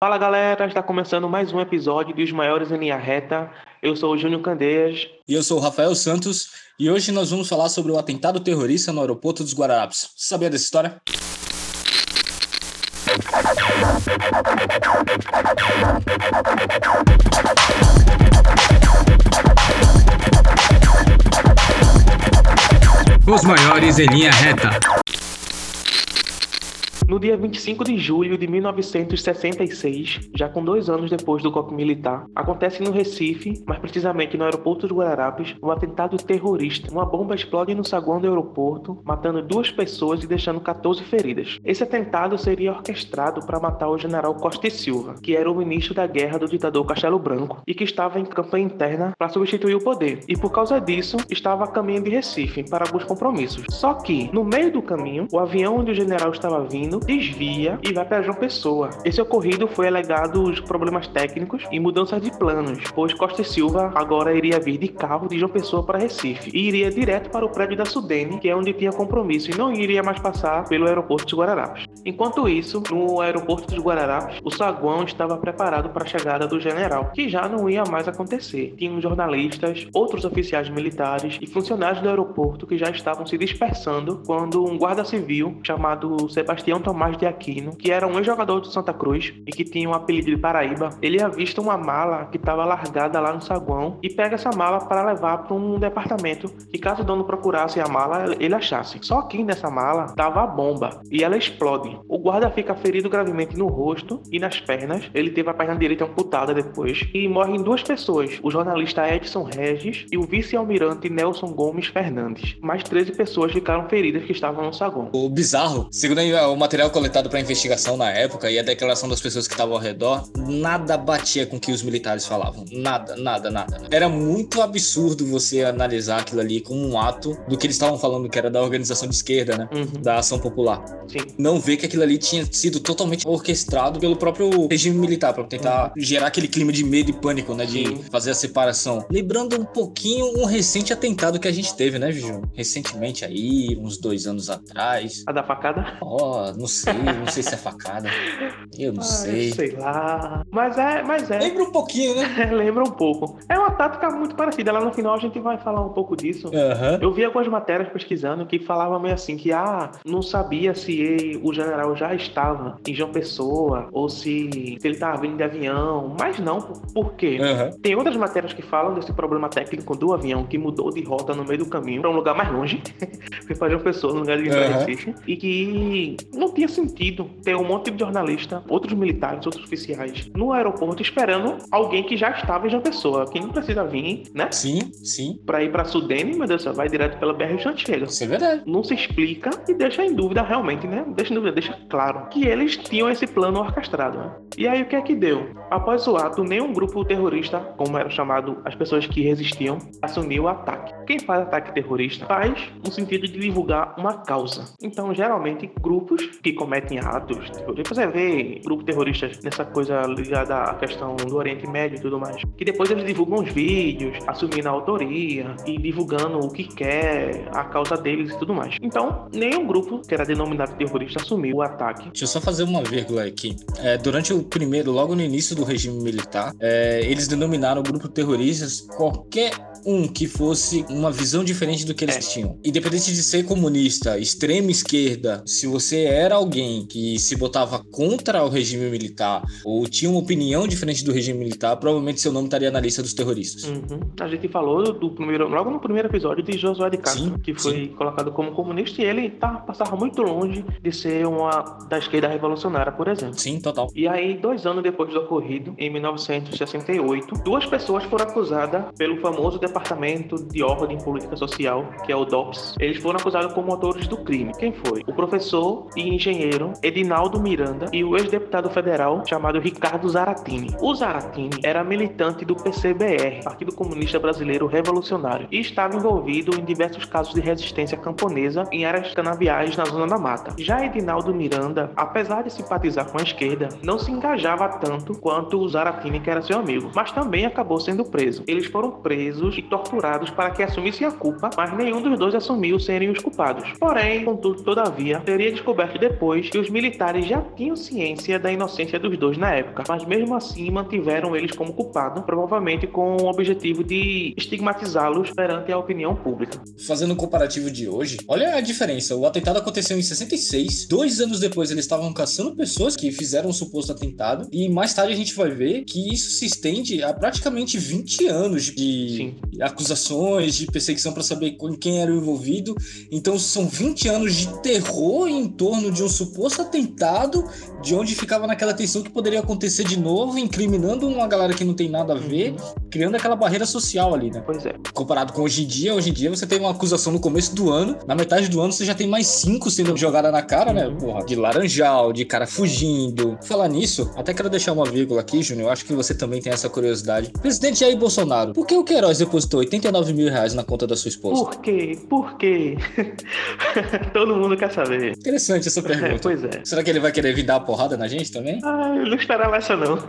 Fala galera, está começando mais um episódio dos Maiores em Linha Reta. Eu sou o Júnior Candeias. E eu sou o Rafael Santos. E hoje nós vamos falar sobre o atentado terrorista no aeroporto dos Guararapes. Você sabia dessa história? Os maiores em linha reta. No dia 25 de julho de 1966, já com dois anos depois do golpe militar, acontece no Recife, mais precisamente no aeroporto de Guararapes, um atentado terrorista. Uma bomba explode no saguão do aeroporto, matando duas pessoas e deixando 14 feridas. Esse atentado seria orquestrado para matar o general Costa e Silva, que era o ministro da guerra do ditador Castelo Branco e que estava em campanha interna para substituir o poder. E por causa disso, estava a caminho de Recife para alguns compromissos. Só que, no meio do caminho, o avião onde o general estava vindo desvia e vai para João Pessoa. Esse ocorrido foi alegado os problemas técnicos e mudanças de planos, pois Costa e Silva agora iria vir de carro de João Pessoa para Recife e iria direto para o prédio da Sudene, que é onde tinha compromisso, e não iria mais passar pelo aeroporto de Guararapes. Enquanto isso, no aeroporto de Guararapes, o saguão estava preparado para a chegada do general, que já não ia mais acontecer. Tinham jornalistas, outros oficiais militares e funcionários do aeroporto que já estavam se dispersando quando um guarda civil chamado Sebastião Tomás de Aquino, que era um ex-jogador do Santa Cruz e que tinha um apelido de Paraíba, ele avista uma mala que estava largada lá no saguão e pega essa mala para levar para um departamento que caso o dono procurasse a mala, ele achasse. Só que nessa mala estava a bomba e ela explode. O guarda fica ferido gravemente no rosto e nas pernas. Ele teve a perna direita amputada depois e morrem duas pessoas, o jornalista Edson Regis e o vice-almirante Nelson Gomes Fernandes. Mais 13 pessoas ficaram feridas que estavam no saguão. O bizarro, segundo o material material coletado para investigação na época e a declaração das pessoas que estavam ao redor, nada batia com o que os militares falavam. Nada, nada, nada. Era muito absurdo você analisar aquilo ali como um ato do que eles estavam falando, que era da organização de esquerda, né? Uhum. Da ação popular. Sim. Não ver que aquilo ali tinha sido totalmente orquestrado pelo próprio regime militar, para tentar uhum. gerar aquele clima de medo e pânico, né? De fazer a separação. Lembrando um pouquinho um recente atentado que a gente teve, né, Viju? Recentemente aí, uns dois anos atrás. A da facada? Ó, oh, não não sei, não sei se é facada. Eu não sei. Sei lá. Mas é, mas é. Lembra um pouquinho, né? lembra um pouco. É uma tática muito parecida. Lá no final a gente vai falar um pouco disso. Uhum. Eu vi algumas matérias pesquisando que falavam meio assim que ah, não sabia se ele, o general já estava em João Pessoa ou se, se ele estava vindo de avião. Mas não, por quê? Uhum. Tem outras matérias que falam desse problema técnico do avião que mudou de rota no meio do caminho para um lugar mais longe. Foi para João Pessoa, no lugar de uhum. Recife. E que não tinha sentido ter um monte de jornalista, outros militares, outros oficiais no aeroporto esperando alguém que já estava em João Pessoa, que não precisa vir, né? Sim, sim. Pra ir pra Sudene, meu Deus, vai direto pela BR e chega. Isso é verdade. Não se explica e deixa em dúvida realmente, né? Deixa em dúvida, deixa claro que eles tinham esse plano orquestrado, né? E aí o que é que deu? Após o ato, nenhum grupo terrorista, como era chamado as pessoas que resistiam, assumiu o ataque. Quem faz ataque terrorista faz no sentido de divulgar uma causa. Então, geralmente, grupos que cometem atos. Tipo, você vê grupos terroristas nessa coisa ligada à questão do Oriente Médio e tudo mais. Que depois eles divulgam os vídeos, assumindo a autoria e divulgando o que quer, a causa deles e tudo mais. Então, nenhum grupo que era denominado terrorista assumiu o ataque. Deixa eu só fazer uma vírgula aqui. É, durante o primeiro, logo no início do regime militar, é, eles denominaram o grupo terroristas qualquer um que fosse uma visão diferente do que eles é. tinham. Independente de ser comunista, extrema esquerda, se você era alguém que se botava contra o regime militar ou tinha uma opinião diferente do regime militar, provavelmente seu nome estaria na lista dos terroristas. Uhum. A gente falou do primeiro, logo no primeiro episódio de Josué de Castro, sim, que foi sim. colocado como comunista e ele tá, passava muito longe de ser uma da esquerda revolucionária, por exemplo. Sim, total. E aí, dois anos depois do ocorrido, em 1968, duas pessoas foram acusadas pelo famoso Departamento de Ordem Política Social, que é o DOPS. Eles foram acusados como autores do crime. Quem foi? O professor e engenheiro Edinaldo Miranda e o ex-deputado federal chamado Ricardo Zaratini. O Zaratini era militante do PCBR, Partido Comunista Brasileiro Revolucionário, e estava envolvido em diversos casos de resistência camponesa em áreas canaviais na zona da mata. Já Edinaldo Miranda, apesar de simpatizar com a esquerda, não se engajava tanto quanto o Zaratini, que era seu amigo, mas também acabou sendo preso. Eles foram presos e torturados para que assumissem a culpa, mas nenhum dos dois assumiu serem os culpados. Porém, contudo, todavia, teria descoberto depois que os militares já tinham ciência da inocência dos dois na época, mas mesmo assim mantiveram eles como culpados, provavelmente com o objetivo de estigmatizá-los perante a opinião pública. Fazendo um comparativo de hoje, olha a diferença. O atentado aconteceu em 66, dois anos depois eles estavam caçando pessoas que fizeram um suposto atentado, e mais tarde a gente vai ver que isso se estende a praticamente 20 anos de Sim. Acusações, de perseguição para saber quem era o envolvido. Então são 20 anos de terror em torno de um suposto atentado, de onde ficava naquela tensão que poderia acontecer de novo, incriminando uma galera que não tem nada a ver, uhum. criando aquela barreira social ali, né? Pois é. Comparado com hoje em dia, hoje em dia você tem uma acusação no começo do ano, na metade do ano você já tem mais cinco sendo jogada na cara, né? uhum. Porra, de laranjal, de cara fugindo. Falar nisso, até quero deixar uma vírgula aqui, Júnior, eu acho que você também tem essa curiosidade. Presidente Jair Bolsonaro, por que o Queiroz depositou 89 mil reais na conta da sua esposa? Por quê? Por quê? Todo mundo quer saber. Interessante essa pergunta. É, pois é. Será que ele vai querer vir dar uma porrada na gente também? Ah, eu não esperava essa não.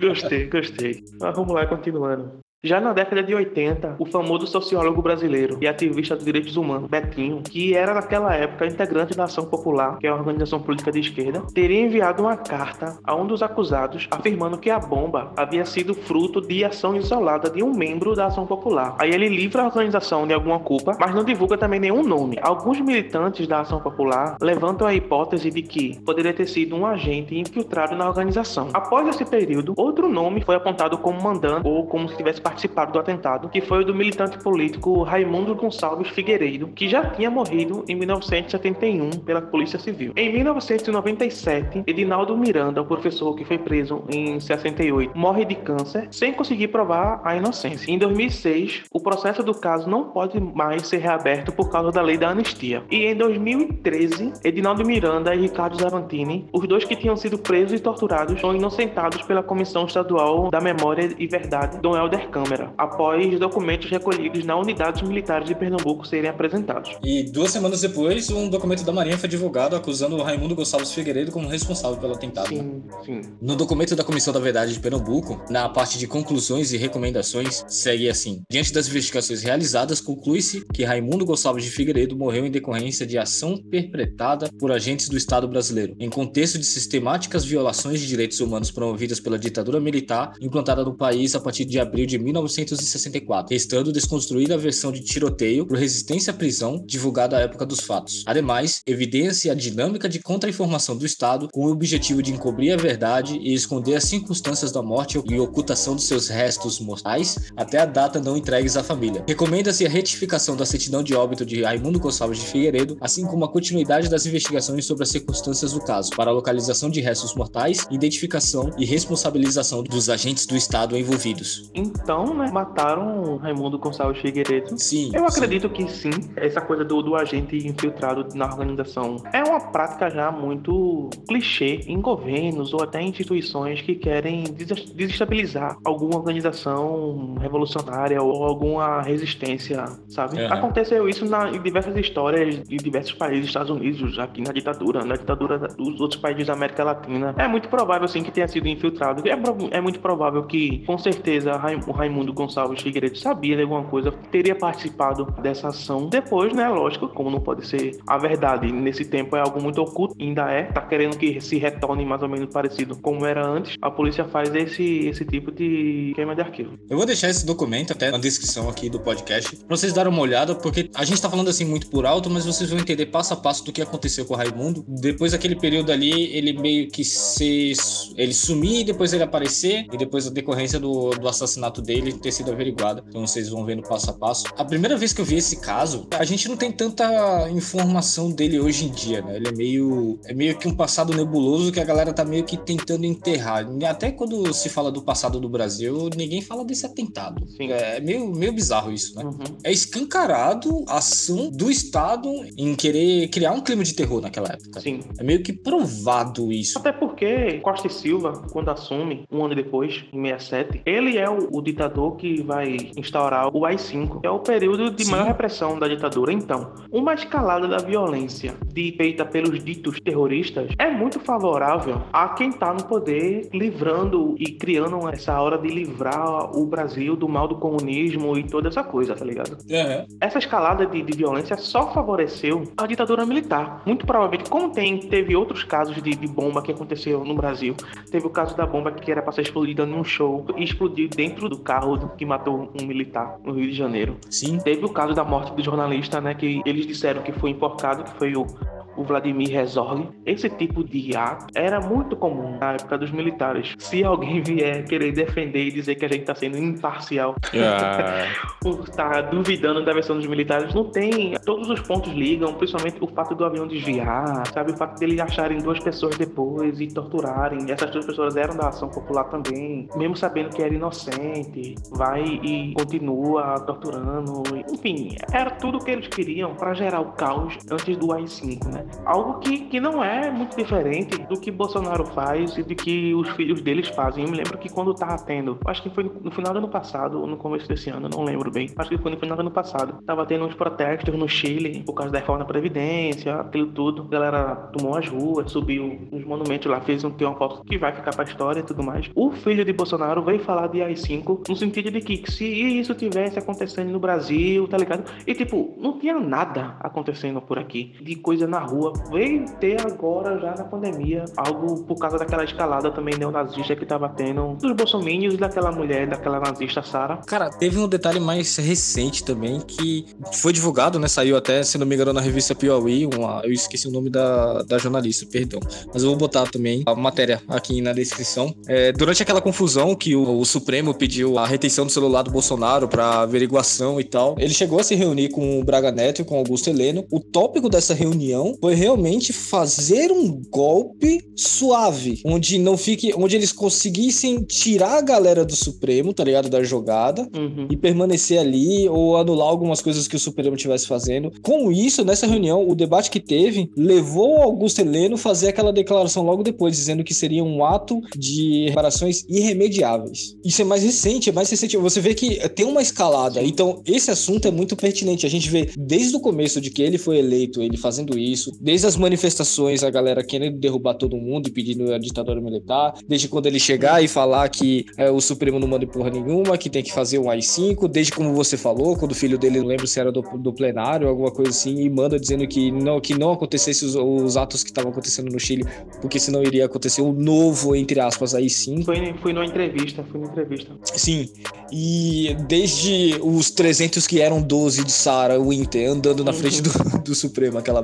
gostei, gostei. Mas vamos lá, continuando. Já na década de 80, o famoso sociólogo brasileiro e ativista dos direitos humanos, Betinho, que era naquela época integrante da Ação Popular, que é uma organização política de esquerda, teria enviado uma carta a um dos acusados afirmando que a bomba havia sido fruto de ação isolada de um membro da Ação Popular. Aí ele livra a organização de alguma culpa, mas não divulga também nenhum nome. Alguns militantes da Ação Popular levantam a hipótese de que poderia ter sido um agente infiltrado na organização. Após esse período, outro nome foi apontado como mandante ou como se tivesse participaram do atentado, que foi o do militante político Raimundo Gonçalves Figueiredo, que já tinha morrido em 1971 pela Polícia Civil. Em 1997, Edinaldo Miranda, o professor que foi preso em 68, morre de câncer sem conseguir provar a inocência. Em 2006, o processo do caso não pode mais ser reaberto por causa da lei da anistia. E em 2013, Edinaldo Miranda e Ricardo Zavantini, os dois que tinham sido presos e torturados, são inocentados pela Comissão Estadual da Memória e Verdade, Dom Helder Câmara, após documentos recolhidos na unidades militares de Pernambuco serem apresentados. E duas semanas depois, um documento da Marinha foi divulgado acusando o Raimundo Gonçalves Figueiredo como responsável pelo atentado. Sim, sim. No documento da Comissão da Verdade de Pernambuco, na parte de conclusões e recomendações, segue assim: Diante das investigações realizadas, conclui-se que Raimundo Gonçalves de Figueiredo morreu em decorrência de ação perpetrada por agentes do Estado brasileiro, em contexto de sistemáticas violações de direitos humanos promovidas pela ditadura militar implantada no país a partir de abril de 1964, restando desconstruída a versão de tiroteio por resistência à prisão divulgada à época dos fatos. Ademais, evidencia a dinâmica de contra-informação do Estado com o objetivo de encobrir a verdade e esconder as circunstâncias da morte e ocultação dos seus restos mortais até a data não entregues à família. Recomenda-se a retificação da certidão de óbito de Raimundo Gonçalves de Figueiredo, assim como a continuidade das investigações sobre as circunstâncias do caso, para a localização de restos mortais, identificação e responsabilização dos agentes do Estado envolvidos. Então, né, mataram Raimundo Gonçalves Figueiredo. Sim. Eu acredito sim. que sim. Essa coisa do, do agente infiltrado na organização é uma prática já muito clichê em governos ou até instituições que querem desestabilizar alguma organização revolucionária ou alguma resistência, sabe? Uhum. Aconteceu isso na, em diversas histórias de diversos países, Estados Unidos, aqui na ditadura, na ditadura dos outros países da América Latina. É muito provável, sim, que tenha sido infiltrado. É, é muito provável que, com certeza, o Raimundo Gonçalves Figueiredo sabia de alguma coisa, teria participado dessa ação. Depois, né, lógico, como não pode ser a verdade, nesse tempo é algo muito oculto, ainda é, tá querendo que se retorne mais ou menos parecido como era antes, a polícia faz esse, esse tipo de queima de arquivo. Eu vou deixar esse documento até na descrição aqui do podcast, pra vocês darem uma olhada, porque a gente tá falando assim muito por alto, mas vocês vão entender passo a passo do que aconteceu com o Raimundo. Depois daquele período ali, ele meio que se... ele sumir, depois ele aparecer, e depois a decorrência do, do assassinato dele ter sido averiguada. Então vocês vão vendo passo a passo. A primeira vez que eu vi esse caso, a gente não tem tanta informação dele hoje em dia, né? Ele é meio é meio que um passado nebuloso que a galera tá meio que tentando enterrar. Até quando se fala do passado do Brasil, ninguém fala desse atentado. Sim. É meio, meio bizarro isso, né? Uhum. É escancarado a ação do Estado em querer criar um clima de terror naquela época. Sim. É meio que provado isso. Até porque Costa e Silva, quando assume, um ano depois, em 67, ele é o, o ditador ditador que vai instaurar o AI-5, que é o período de Sim. maior repressão da ditadura. Então, uma escalada da violência de- feita pelos ditos terroristas é muito favorável a quem está no poder, livrando e criando essa hora de livrar o Brasil do mal do comunismo e toda essa coisa, tá ligado? Aham. Essa escalada de, de violência só favoreceu a ditadura militar. Muito provavelmente, como tem, teve outros casos de, de bomba que aconteceu no Brasil. Teve o caso da bomba que era para ser explodida num show e explodiu dentro do carro que matou um militar no Rio de Janeiro. Sim. Teve o caso da morte do jornalista, né? Que eles disseram que foi enforcado, que foi o, o Vladimir Herzog. Esse tipo de ato era muito comum na época dos militares. Se alguém vier querer defender e dizer que a gente tá sendo imparcial Ah, por estar duvidando da versão dos militares, não tem. Todos os pontos ligam, principalmente o fato do avião desviar, sabe? O fato deles acharem duas pessoas depois e torturarem. Essas duas pessoas eram da ação popular também, mesmo sabendo que era inocente, vai e continua torturando. Enfim, era tudo o que eles queriam para gerar o caos antes do AI-5, né? Algo que, que não é muito diferente do que Bolsonaro faz e do que os filhos deles fazem. Eu me lembro que quando tava tendo, acho que foi no, final do ano passado ou no começo desse ano, não lembro bem. Acho que foi no final do ano passado. Tava tendo uns protestos no Chile por causa da reforma da Previdência, aquilo tudo. A galera tomou as ruas, subiu nos monumentos lá, fez um, tem uma foto que vai ficar pra história e tudo mais. O filho de Bolsonaro veio falar de AI-5 no sentido de que se isso tivesse acontecendo no Brasil, tá ligado? E tipo, não tinha nada acontecendo por aqui de coisa na rua. Veio ter agora, já na pandemia, algo por causa daquela escalada também neonazista que tava tendo dos bolsominions e daquela mulher, daquela nazista Sara. Cara, teve um detalhe mais recente também que foi divulgado, né? Saiu até, se não me engano, na revista Piauí. Uma, eu esqueci o nome da, da jornalista, perdão. Mas eu vou botar também a matéria aqui na descrição. É, durante aquela confusão que o, o Supremo pediu a retenção do celular do Bolsonaro para averiguação e tal, ele chegou a se reunir com o Braga Neto e com Augusto Heleno. O tópico dessa reunião foi realmente fazer um golpe suave, onde não fique, onde eles conseguissem tirar a galera do Supremo, tá ligado, da jogada Uhum. e permanecer ali ou anular algumas coisas que o Supremo estivesse fazendo. Com isso, nessa reunião, o debate que teve levou Augusto Heleno a fazer aquela declaração logo depois, dizendo que seria um ato de reparações irremediáveis. Isso é mais recente, é mais recente. Você vê que tem uma escalada. Então, esse assunto é muito pertinente. A gente vê desde o começo de que ele foi eleito, ele fazendo isso, desde as manifestações, a galera querendo derrubar todo mundo e pedindo a ditadura militar, desde quando ele chegar e falar que é, o Supremo não manda em porra nenhuma, que tem que fazer um AI-5, desde como você falou, quando o filho dele, não lembro se era do, do plenário, alguma coisa assim, e manda dizendo que não, que não acontecesse os, os atos que estavam acontecendo no Chile, porque senão iria acontecer um novo, entre aspas, AI-5. Foi, foi numa entrevista, foi numa entrevista. Sim, e desde os 300 que eram 12 de Sarah Winter andando na Uhum. frente do, do Supremo, aquela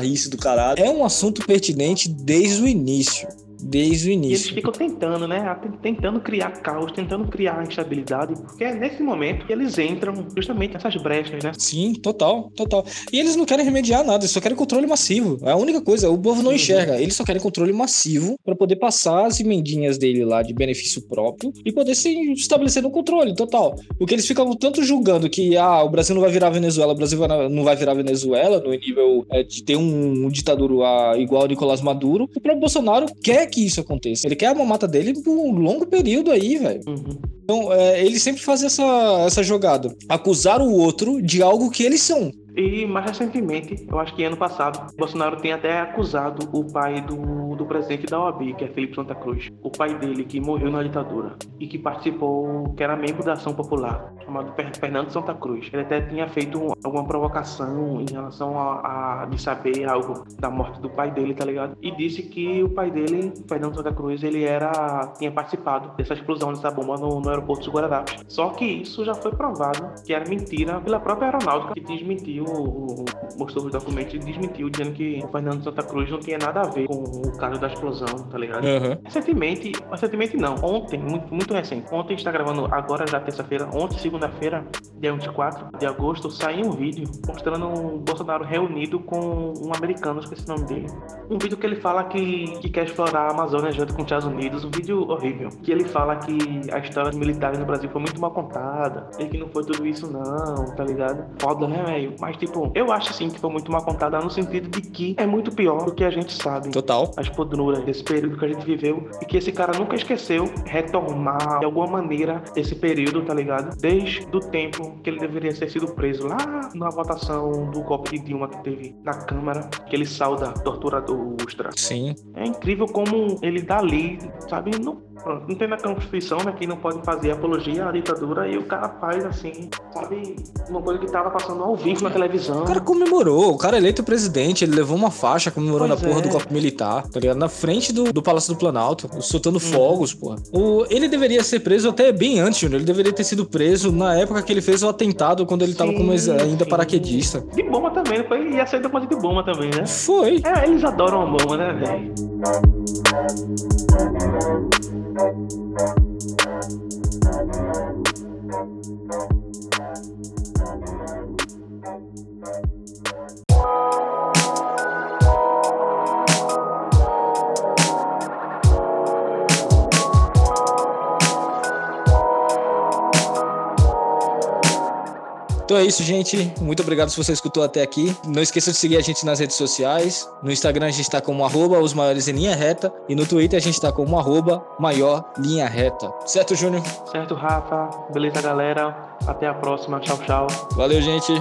bizarrice do caralho, é um assunto pertinente desde o início. Desde o E eles início. ficam tentando, né? Tentando criar caos, tentando criar instabilidade, porque é nesse momento que eles entram justamente nessas brechas, né? Sim, total, total. E eles não querem remediar nada, eles só querem controle massivo. É a única coisa, o povo não Uhum. enxerga. Eles só querem controle massivo para poder passar as emendinhas dele lá de benefício próprio e poder se estabelecer no controle total. Porque eles ficam tanto julgando que ah, o Brasil não vai virar Venezuela, o Brasil não vai virar Venezuela no nível é, de ter um, ditador igual ao Nicolás Maduro. O próprio Bolsonaro quer que isso aconteça. Ele quer a mamata dele por um longo período aí, velho. Uhum. Então, é, ele sempre faz essa, essa jogada. Acusar o outro de algo que eles são. E mais recentemente, eu acho que ano passado, Bolsonaro tem até acusado o pai do, do presidente da OAB, que é Felipe Santa Cruz. O pai dele, que morreu na ditadura e que participou, que era membro da Ação Popular, chamado Fer- Fernando Santa Cruz. Ele até tinha feito alguma provocação em relação a, a de saber algo da morte do pai dele, tá ligado? E disse que o pai dele, Fernando Santa Cruz, ele era tinha participado dessa explosão dessa bomba no, no aeroporto de Guararapes. Só que isso já foi provado que era mentira pela própria aeronáutica que desmentiu, o- mostrou os documentos e desmentiu, dizendo que o Fernando Santa Cruz não tinha nada a ver com o caso da explosão, tá ligado? Recentemente, recentemente não, ontem, muito, muito recente. Ontem está gravando, agora já terça-feira, ontem, segunda-feira, dia 24 de agosto, saiu um vídeo mostrando o Bolsonaro reunido com um americano, esqueci o nome dele. Um vídeo que ele fala que, que quer explorar a Amazônia junto com os Estados Unidos, um vídeo horrível. Que ele fala que a história dos militares no Brasil foi muito mal contada, e que não foi tudo isso não, tá ligado? Foda, né, velho? Mas, tipo, eu acho sim que foi muito mal contada no sentido de que é muito pior do que a gente sabe. Total. As podruras desse período que a gente viveu e que esse cara nunca esqueceu retomar de alguma maneira esse período, tá ligado? Desde o tempo que ele deveria ter sido preso lá na votação do golpe de Dilma que teve na Câmara, aquele salda torturador Ustra. Sim. É incrível como ele tá ali, sabe? Não, pronto, não tem na Constituição, né? Que não pode fazer apologia à ditadura e o cara faz assim, sabe? Uma coisa que tava passando ao vivo na televisão. O cara comemorou, o cara eleito presidente, ele levou uma faixa comemorando Pois a porra é. do golpe militar, tá ligado? Na frente do, do Palácio do Planalto, soltando fogos, porra. O, ele deveria ser preso até bem antes, Júnior. Ele deveria ter sido preso na época que ele fez o atentado, quando ele tava como Sim, ainda sim. paraquedista. De bomba também, foi, ia ser depois de bomba também, né? Foi. É, eles adoram a bomba, né, velho? Então é isso, gente. Muito obrigado se você escutou até aqui. Não esqueça de seguir a gente nas redes sociais. No Instagram a gente tá como arroba os maiores em linha reta. E no Twitter a gente tá como arroba maior linha reta. Certo, Júnior? Certo, Rafa? Beleza, galera? Até a próxima. Tchau, tchau. Valeu, gente.